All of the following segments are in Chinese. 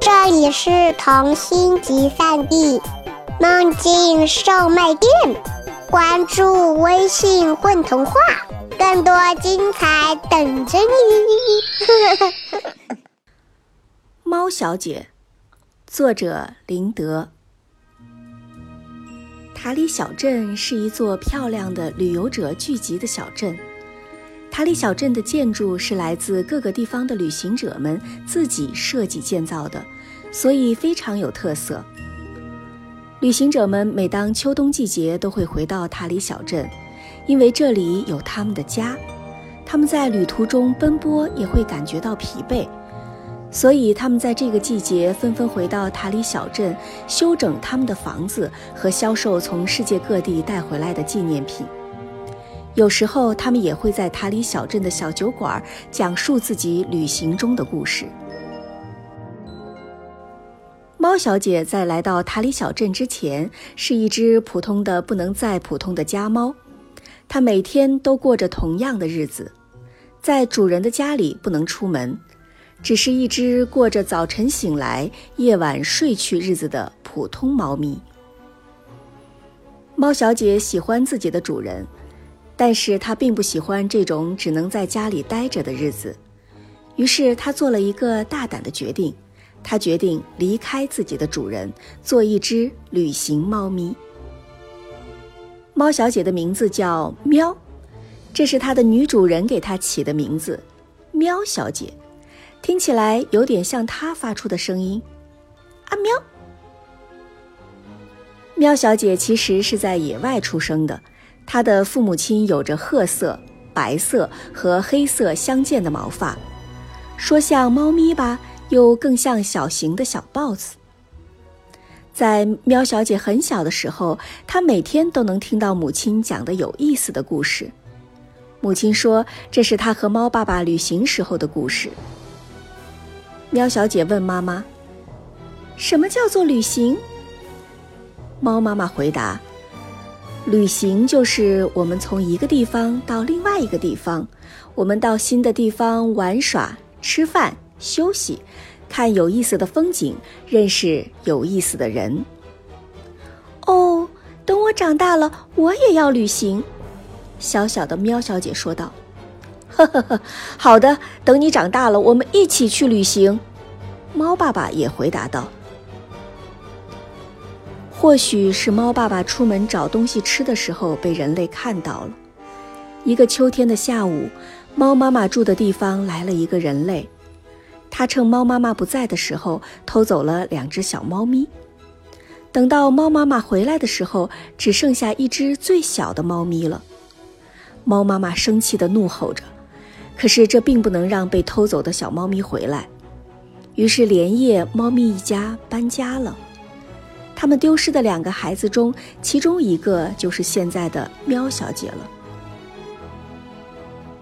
这里是童心集散地，梦境售卖店。关注微信“混童话”，更多精彩等着你。猫小姐，作者林德。塔里小镇是一座漂亮的旅游者聚集的小镇。塔里小镇的建筑是来自各个地方的旅行者们自己设计建造的，所以非常有特色。旅行者们每当秋冬季节都会回到塔里小镇，因为这里有他们的家。他们在旅途中奔波也会感觉到疲惫。所以，他们在这个季节纷纷回到塔里小镇，修整他们的房子和销售从世界各地带回来的纪念品。有时候，他们也会在塔里小镇的小酒馆讲述自己旅行中的故事。猫小姐在来到塔里小镇之前，是一只普通的不能再普通的家猫。它每天都过着同样的日子，在主人的家里不能出门。只是一只过着早晨醒来、夜晚睡去日子的普通猫咪。猫小姐喜欢自己的主人，但是她并不喜欢这种只能在家里待着的日子。于是她做了一个大胆的决定，她决定离开自己的主人，做一只旅行猫咪。猫小姐的名字叫喵，这是她的女主人给她起的名字，喵小姐。听起来有点像它发出的声音，啊喵！喵小姐其实是在野外出生的，她的父母亲有着褐色、白色和黑色相间的毛发，说像猫咪吧，又更像小型的小豹子。在喵小姐很小的时候，她每天都能听到母亲讲的有意思的故事。母亲说，这是她和猫爸爸旅行时候的故事。喵小姐问妈妈：“什么叫做旅行？”猫妈妈回答：“旅行就是我们从一个地方到另外一个地方，我们到新的地方玩耍、吃饭、休息，看有意思的风景，认识有意思的人。”哦，等我长大了，我也要旅行。”小小的喵小姐说道。呵呵呵，好的，等你长大了，我们一起去旅行。猫爸爸也回答道。或许是猫爸爸出门找东西吃的时候被人类看到了。一个秋天的下午，猫妈妈住的地方来了一个人类，他趁猫妈妈不在的时候偷走了两只小猫咪。等到猫妈妈回来的时候，只剩下一只最小的猫咪了。猫妈妈生气地怒吼着。可是这并不能让被偷走的小猫咪回来，于是连夜猫咪一家搬家了。他们丢失的两个孩子中，其中一个就是现在的喵小姐了。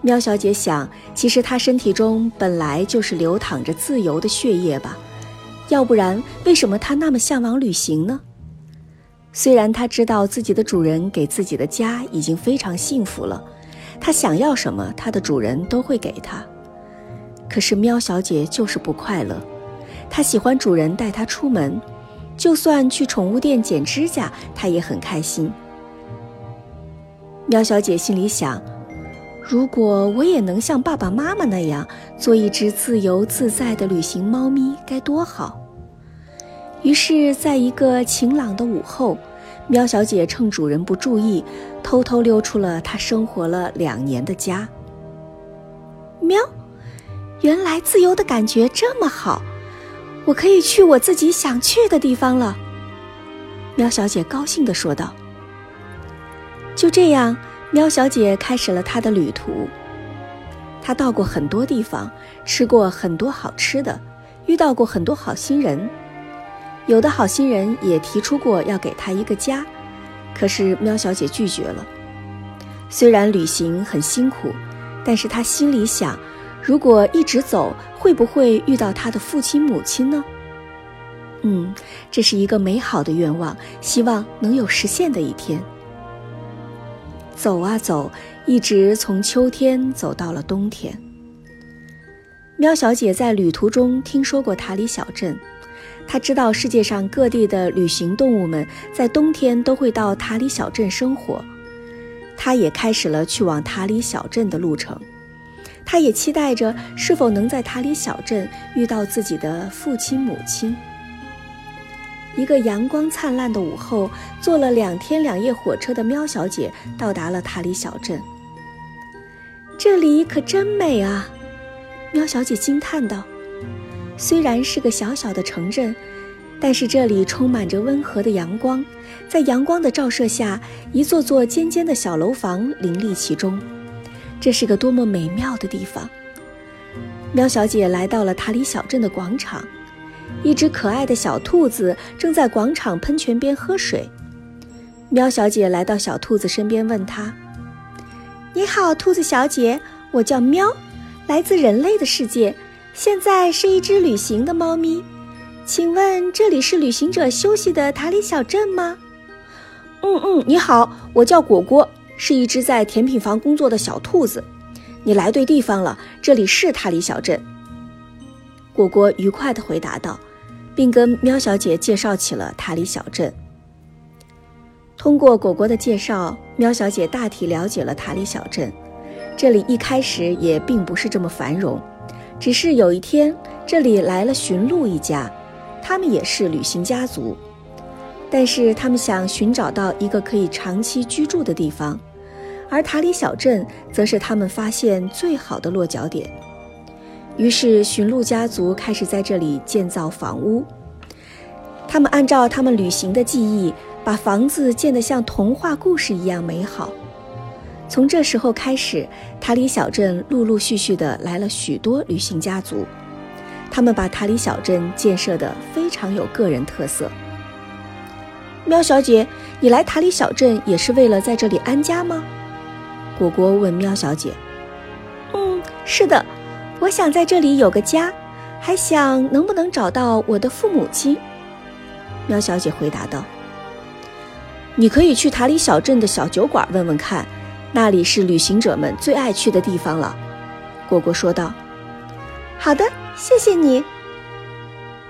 喵小姐想，其实她身体中本来就是流淌着自由的血液吧，要不然为什么她那么向往旅行呢？虽然她知道自己的主人给自己的家已经非常幸福了。它想要什么，它的主人都会给它。可是喵小姐就是不快乐，她喜欢主人带她出门，就算去宠物店剪指甲，她也很开心。喵小姐心里想：如果我也能像爸爸妈妈那样做一只自由自在的旅行猫咪，该多好！于是，在一个晴朗的午后。喵小姐趁主人不注意，偷偷溜出了她生活了两年的家。喵，原来自由的感觉这么好，我可以去我自己想去的地方了。喵小姐高兴地说道。就这样，喵小姐开始了她的旅途。她到过很多地方，吃过很多好吃的，遇到过很多好心人。有的好心人也提出过要给她一个家，可是喵小姐拒绝了。虽然旅行很辛苦，但是她心里想，如果一直走，会不会遇到他的父亲母亲呢？嗯，这是一个美好的愿望，希望能有实现的一天。走啊走，一直从秋天走到了冬天。喵小姐在旅途中听说过塔里小镇，她知道世界上各地的旅行动物们在冬天都会到塔里小镇生活。她也开始了去往塔里小镇的路程。他也期待着是否能在塔里小镇遇到自己的父亲母亲。一个阳光灿烂的午后，坐了两天两夜火车的喵小姐到达了塔里小镇。这里可真美啊！喵小姐惊叹道：“虽然是个小小的城镇，但是这里充满着温和的阳光，在阳光的照射下，一座座尖尖的小楼房林立其中。这是个多么美妙的地方！”喵小姐来到了塔里小镇的广场。一只可爱的小兔子正在广场喷泉边喝水。喵小姐来到小兔子身边，问它：“你好，兔子小姐，我叫喵，来自人类的世界，现在是一只旅行的猫咪。请问这里是旅行者休息的塔里小镇吗？”“嗯嗯，你好，我叫果果，是一只在甜品房工作的小兔子。你来对地方了，这里是塔里小镇。”果果愉快地回答道。并跟喵小姐介绍起了塔里小镇。通过果果的介绍，喵小姐大体了解了塔里小镇。这里一开始也并不是这么繁荣，只是有一天这里来了驯鹿一家，他们也是旅行家族，但是他们想寻找到一个可以长期居住的地方，而塔里小镇则是他们发现最好的落脚点。于是，驯鹿家族开始在这里建造房屋。他们按照他们旅行的记忆，把房子建得像童话故事一样美好。从这时候开始，塔里小镇陆陆续续的来了许多旅行家族。他们把塔里小镇建设得非常有个人特色。喵小姐，你来塔里小镇也是为了在这里安家吗？果果问喵小姐。嗯，是的。我想在这里有个家，还想能不能找到我的父母亲。喵小姐回答道：“你可以去塔里小镇的小酒馆问问看，那里是旅行者们最爱去的地方了。”果果说道。“好的，谢谢你。”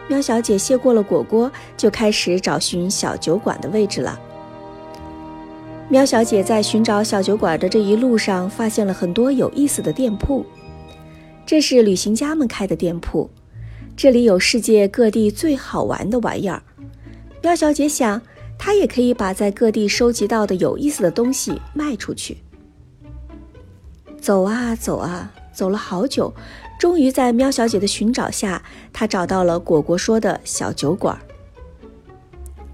喵小姐谢过了果果，就开始找寻小酒馆的位置了。喵小姐在寻找小酒馆的这一路上，发现了很多有意思的店铺。这是旅行家们开的店铺，这里有世界各地最好玩的玩意儿。喵小姐想，她也可以把在各地收集到的有意思的东西卖出去。走啊走啊，走了好久，终于在喵小姐的寻找下，她找到了果果说的小酒馆。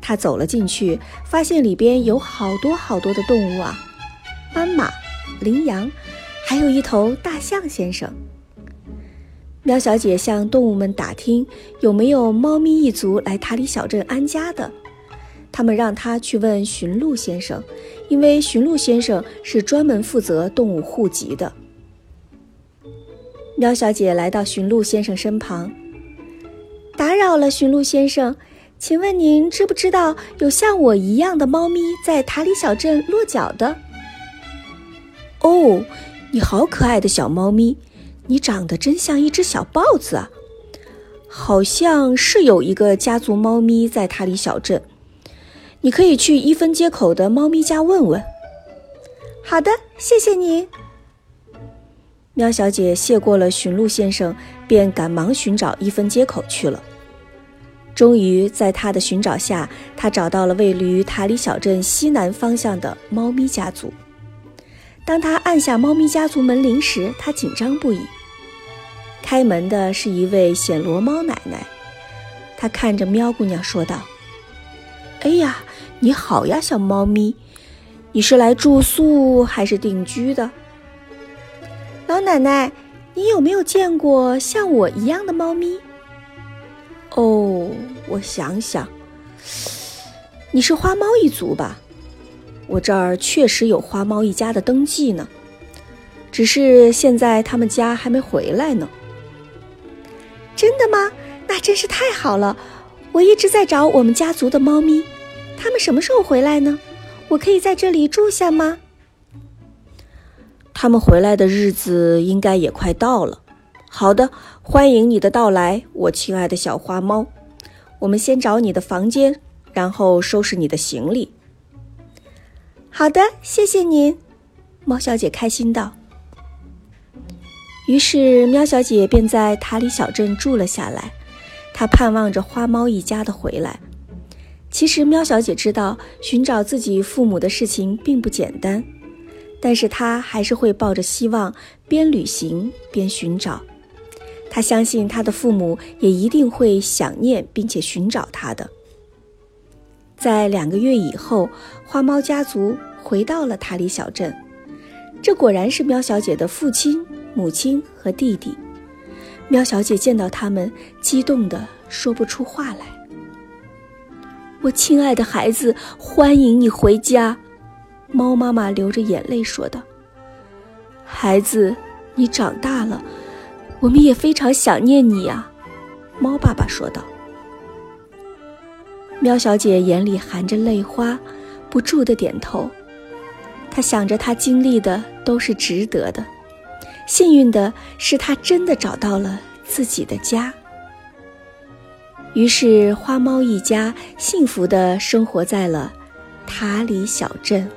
他走了进去，发现里边有好多好多的动物啊，斑马、羚羊，还有一头大象先生。喵小姐向动物们打听有没有猫咪一族来塔里小镇安家的，他们让她去问驯鹿先生，因为驯鹿先生是专门负责动物户籍的。喵小姐来到驯鹿先生身旁，打扰了，驯鹿先生，请问您知不知道有像我一样的猫咪在塔里小镇落脚的？哦，你好可爱的小猫咪。你长得真像一只小豹子啊！好像是有一个家族猫咪在塔里小镇，你可以去一分街口的猫咪家问问。好的，谢谢你。喵小姐谢过了驯鹿先生，便赶忙寻找一分街口去了。终于在他的寻找下，他找到了位于塔里小镇西南方向的猫咪家族。当他按下猫咪家族门铃时，他紧张不已。开门的是一位暹罗猫奶奶，她看着喵姑娘说道：“哎呀，你好呀，小猫咪，你是来住宿还是定居的？”老奶奶，你有没有见过像我一样的猫咪？哦，我想想，你是花猫一族吧？我这儿确实有花猫一家的登记呢，只是现在他们家还没回来呢。真的吗？那真是太好了！我一直在找我们家族的猫咪，他们什么时候回来呢？我可以在这里住下吗？他们回来的日子应该也快到了。好的，欢迎你的到来，我亲爱的小花猫。我们先找你的房间，然后收拾你的行李。好的，谢谢您。猫小姐开心道。于是，喵小姐便在塔里小镇住了下来。她盼望着花猫一家的回来。其实，喵小姐知道寻找自己父母的事情并不简单，但是她还是会抱着希望，边旅行边寻找。他相信他的父母也一定会想念并且寻找他的。在两个月以后，花猫家族回到了塔里小镇。这果然是喵小姐的父亲、母亲和弟弟。喵小姐见到他们，激动的说不出话来。我亲爱的孩子，欢迎你回家！猫妈妈流着眼泪说道：“孩子，你长大了，我们也非常想念你呀。”猫爸爸说道。喵小姐眼里含着泪花，不住的点头。她想着，她经历的都是值得的。幸运的是，她真的找到了自己的家。于是，花猫一家幸福的生活在了塔里小镇。